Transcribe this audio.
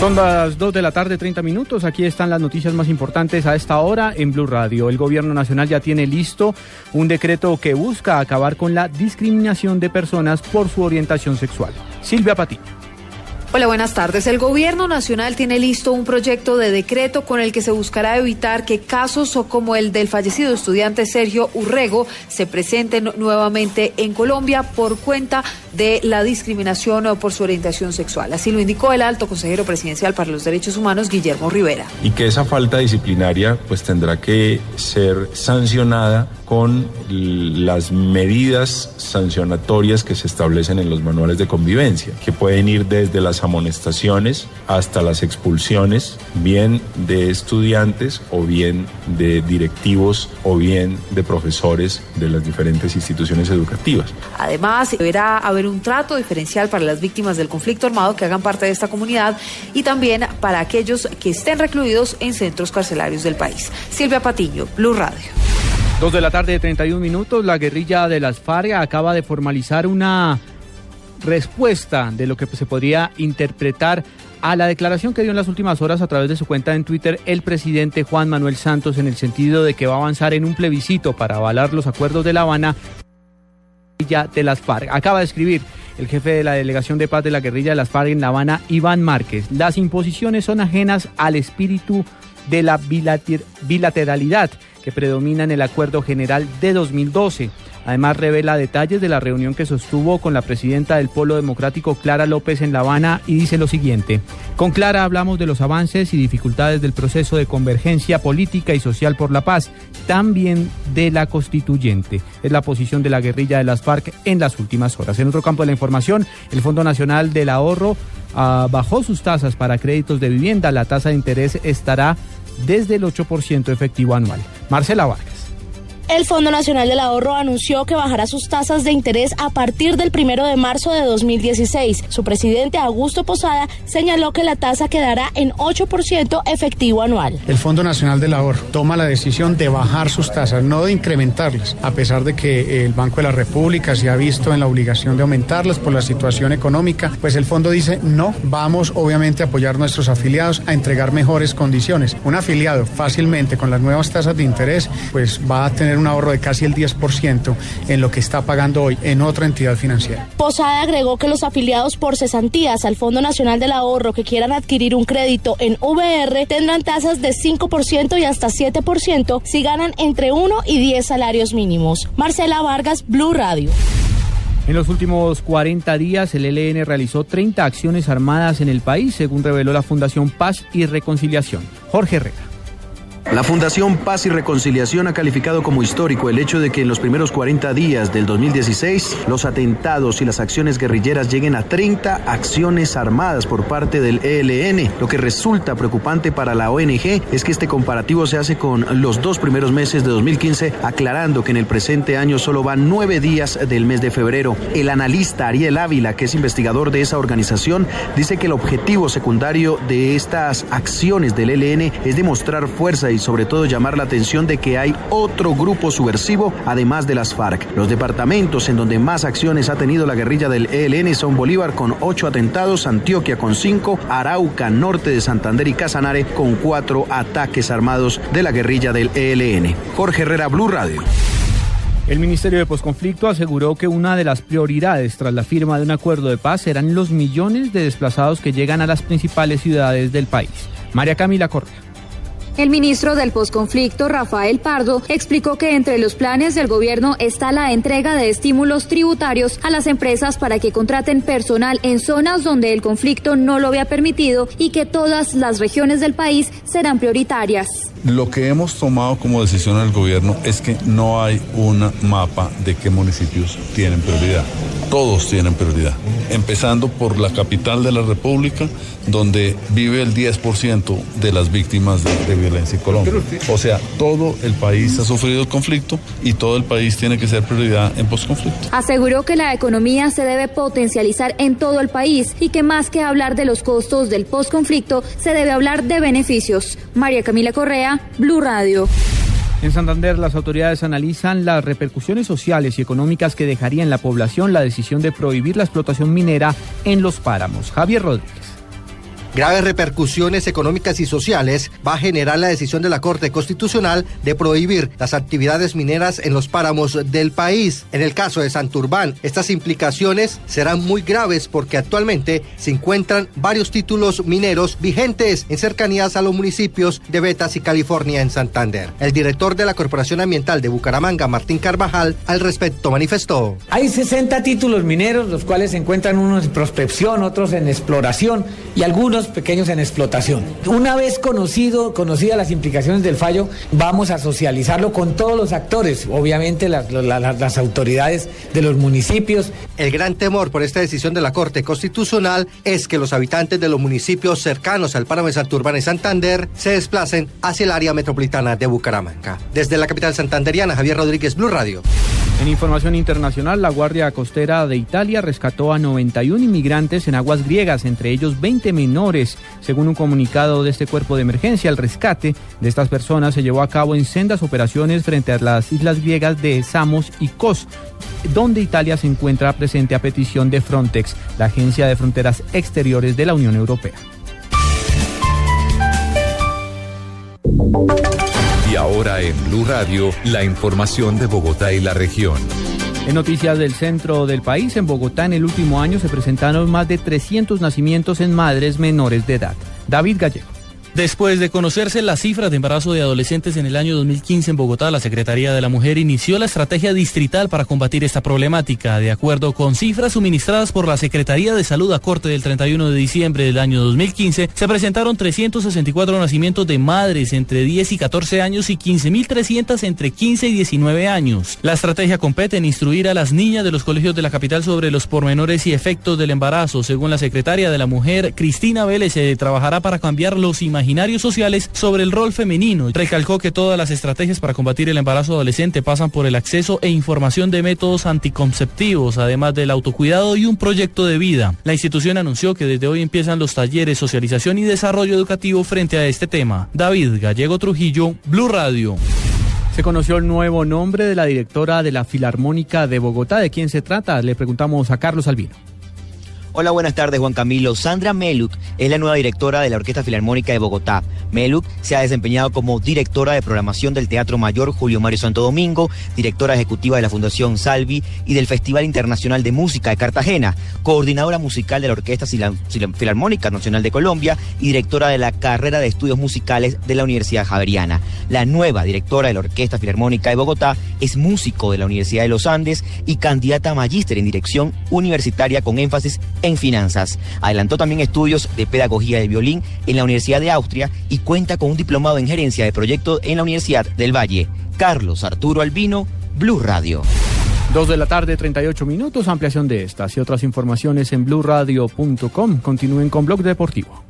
Son las 2 de la tarde, 30 minutos. Aquí están las noticias más importantes a esta hora en Blue Radio. El gobierno nacional ya tiene listo un decreto que busca acabar con la discriminación de personas por su orientación sexual. Silvia Patiño. Hola, buenas tardes. El Gobierno Nacional tiene listo un proyecto de decreto con el que se buscará evitar que casos como el del fallecido estudiante Sergio Urrego se presenten nuevamente en Colombia por cuenta de la discriminación por su orientación sexual. Así lo indicó el alto consejero presidencial para los derechos humanos, Guillermo Rivera. Y que esa falta disciplinaria pues tendrá que ser sancionada con las medidas sancionatorias que se establecen en los manuales de convivencia, que pueden ir desde las amonestaciones hasta las expulsiones, bien de estudiantes o bien de directivos o bien de profesores de las diferentes instituciones educativas. Además, deberá haber un trato diferencial para las víctimas del conflicto armado que hagan parte de esta comunidad y también para aquellos que estén recluidos en centros carcelarios del país. Silvia Patiño, Blue Radio. Dos de la tarde de 31 minutos, la guerrilla de las FARC acaba de formalizar una respuesta de lo que se podría interpretar a la declaración que dio en las últimas horas a través de su cuenta en Twitter el presidente Juan Manuel Santos en el sentido de que va a avanzar en un plebiscito para avalar los acuerdos de La Habana de las FARC. Acaba de escribir el jefe de la delegación de paz de la guerrilla de las FARC en La Habana, Iván Márquez. Las imposiciones son ajenas al espíritu de la bilateralidad que predomina en el Acuerdo General de 2012. Además, revela detalles de la reunión que sostuvo con la presidenta del Polo Democrático, Clara López, en La Habana, y dice lo siguiente. Con Clara hablamos de los avances y dificultades del proceso de convergencia política y social por la paz, también de la constituyente. Es la posición de la guerrilla de las FARC en las últimas horas. En otro campo de la información, el Fondo Nacional del Ahorro ah, bajó sus tasas para créditos de vivienda. La tasa de interés estará desde el 8% efectivo anual. Marcela Vargas. El Fondo Nacional del Ahorro anunció que bajará sus tasas de interés a partir del primero de marzo de 2016. Su presidente, Augusto Posada, señaló que la tasa quedará en 8% efectivo anual. El Fondo Nacional del Ahorro toma la decisión de bajar sus tasas, no de incrementarlas, a pesar de que el Banco de la República se ha visto en la obligación de aumentarlas por la situación económica, pues el fondo dice no, vamos obviamente a apoyar a nuestros afiliados a entregar mejores condiciones. Un afiliado fácilmente con las nuevas tasas de interés, pues va a tener un ahorro de casi el 10% en lo que está pagando hoy en otra entidad financiera. Posada agregó que los afiliados por cesantías al Fondo Nacional del Ahorro que quieran adquirir un crédito en VR tendrán tasas de 5% y hasta 7% si ganan entre 1 y 10 salarios mínimos. Marcela Vargas, Blue Radio. En los últimos 40 días, el ELN realizó 30 acciones armadas en el país, según reveló la Fundación Paz y Reconciliación. Jorge Herrera. La Fundación Paz y Reconciliación ha calificado como histórico el hecho de que en los primeros 40 días del 2016 los atentados y las acciones guerrilleras lleguen a 30 acciones armadas por parte del ELN. Lo que resulta preocupante para la ONG es que este comparativo se hace con los dos primeros meses de 2015, aclarando que en el presente año solo van nueve días del mes de febrero. El analista Ariel Ávila, que es investigador de esa organización, dice que el objetivo secundario de estas acciones del ELN es demostrar fuerza y y sobre todo llamar la atención de que hay otro grupo subversivo además de las FARC. Los departamentos en donde más acciones ha tenido la guerrilla del ELN son Bolívar con ocho atentados, Antioquia con cinco, Arauca, norte de Santander y Casanare con cuatro ataques armados de la guerrilla del ELN. Jorge Herrera, Blue Radio. El Ministerio de Posconflicto aseguró que una de las prioridades tras la firma de un acuerdo de paz serán los millones de desplazados que llegan a las principales ciudades del país. María Camila Correa. El ministro del posconflicto, Rafael Pardo, explicó que entre los planes del gobierno está la entrega de estímulos tributarios a las empresas para que contraten personal en zonas donde el conflicto no lo había permitido y que todas las regiones del país serán prioritarias. Lo que hemos tomado como decisión el gobierno es que no hay un mapa de qué municipios tienen prioridad. Todos tienen prioridad, empezando por la capital de la República, donde vive el 10% de las víctimas de, violencia en Colombia. O sea, todo el país ha sufrido el conflicto y todo el país tiene que ser prioridad en posconflicto. Aseguró que la economía se debe potencializar en todo el país y que más que hablar de los costos del posconflicto, se debe hablar de beneficios. María Camila Correa, Blue Radio. En Santander, las autoridades analizan las repercusiones sociales y económicas que dejaría en la población la decisión de prohibir la explotación minera en los páramos. Javier Rodríguez. Graves repercusiones económicas y sociales va a generar la decisión de la Corte Constitucional de prohibir las actividades mineras en los páramos del país. En el caso de Santurbán, estas implicaciones serán muy graves porque actualmente se encuentran varios títulos mineros vigentes en cercanías a los municipios de Betas y California en Santander. El director de la Corporación Ambiental de Bucaramanga, Martín Carvajal, al respecto manifestó. Hay 60 títulos mineros, los cuales se encuentran unos en prospección, otros en exploración y algunos pequeños en explotación. Una vez conocido, conocidas las implicaciones del fallo, vamos a socializarlo con todos los actores, obviamente las, autoridades de los municipios. El gran temor por esta decisión de la Corte Constitucional es que los habitantes de los municipios cercanos al páramo de Santurbán y Santander se desplacen hacia el área metropolitana de Bucaramanga. Desde la capital santanderiana, Javier Rodríguez, Blue Radio. En información internacional, la Guardia Costera de Italia rescató a 91 inmigrantes en aguas griegas, entre ellos 20 menores. Según un comunicado de este cuerpo de emergencia, el rescate de estas personas se llevó a cabo en sendas operaciones frente a las islas griegas de Samos y Kos, donde Italia se encuentra presente a petición de Frontex, la Agencia de Fronteras Exteriores de la Unión Europea. Ahora en Blue Radio, la información de Bogotá y la región. En noticias del centro del país, en Bogotá en el último año se presentaron más de 300 nacimientos en madres menores de edad. David Gallego. Después de conocerse las cifras de embarazo de adolescentes en el año 2015 en Bogotá, la Secretaría de la Mujer inició la estrategia distrital para combatir esta problemática. De acuerdo con cifras suministradas por la Secretaría de Salud a corte del 31 de diciembre del año 2015, se presentaron 364 nacimientos de madres entre 10 y 14 años y 15.300 entre 15 y 19 años. La estrategia compete en instruir a las niñas de los colegios de la capital sobre los pormenores y efectos del embarazo. Según la Secretaria de la Mujer, Cristina Vélez, se trabajará para cambiar los imaginarios imaginarios sociales sobre el rol femenino. Recalcó que todas las estrategias para combatir el embarazo adolescente pasan por el acceso e información de métodos anticonceptivos, además del autocuidado y un proyecto de vida. La institución anunció que desde hoy empiezan los talleres, socialización y desarrollo educativo frente a este tema. David Gallego Trujillo, Blue Radio. Se conoció el nuevo nombre de la directora de la Filarmónica de Bogotá. ¿De quién se trata? Le preguntamos a Carlos Albino. Hola, buenas tardes, Juan Camilo. Sandra Meluk es la nueva directora de la Orquesta Filarmónica de Bogotá. Meluk se ha desempeñado como directora de programación del Teatro Mayor Julio Mario Santo Domingo, directora ejecutiva de la Fundación Salvi y del Festival Internacional de Música de Cartagena, coordinadora musical de la Orquesta Filarmónica Nacional de Colombia y directora de la carrera de estudios musicales de la Universidad Javeriana. La nueva directora de la Orquesta Filarmónica de Bogotá es músico de la Universidad de los Andes y candidata a magíster en dirección universitaria con énfasis en finanzas. Adelantó también estudios de pedagogía de violín en la Universidad de Austria y cuenta con un diplomado en gerencia de proyectos en la Universidad del Valle. Carlos Arturo Albino, Blue Radio. Dos de la tarde, 38 minutos. Ampliación de estas y otras informaciones en blurradio.com. Continúen con Blog Deportivo.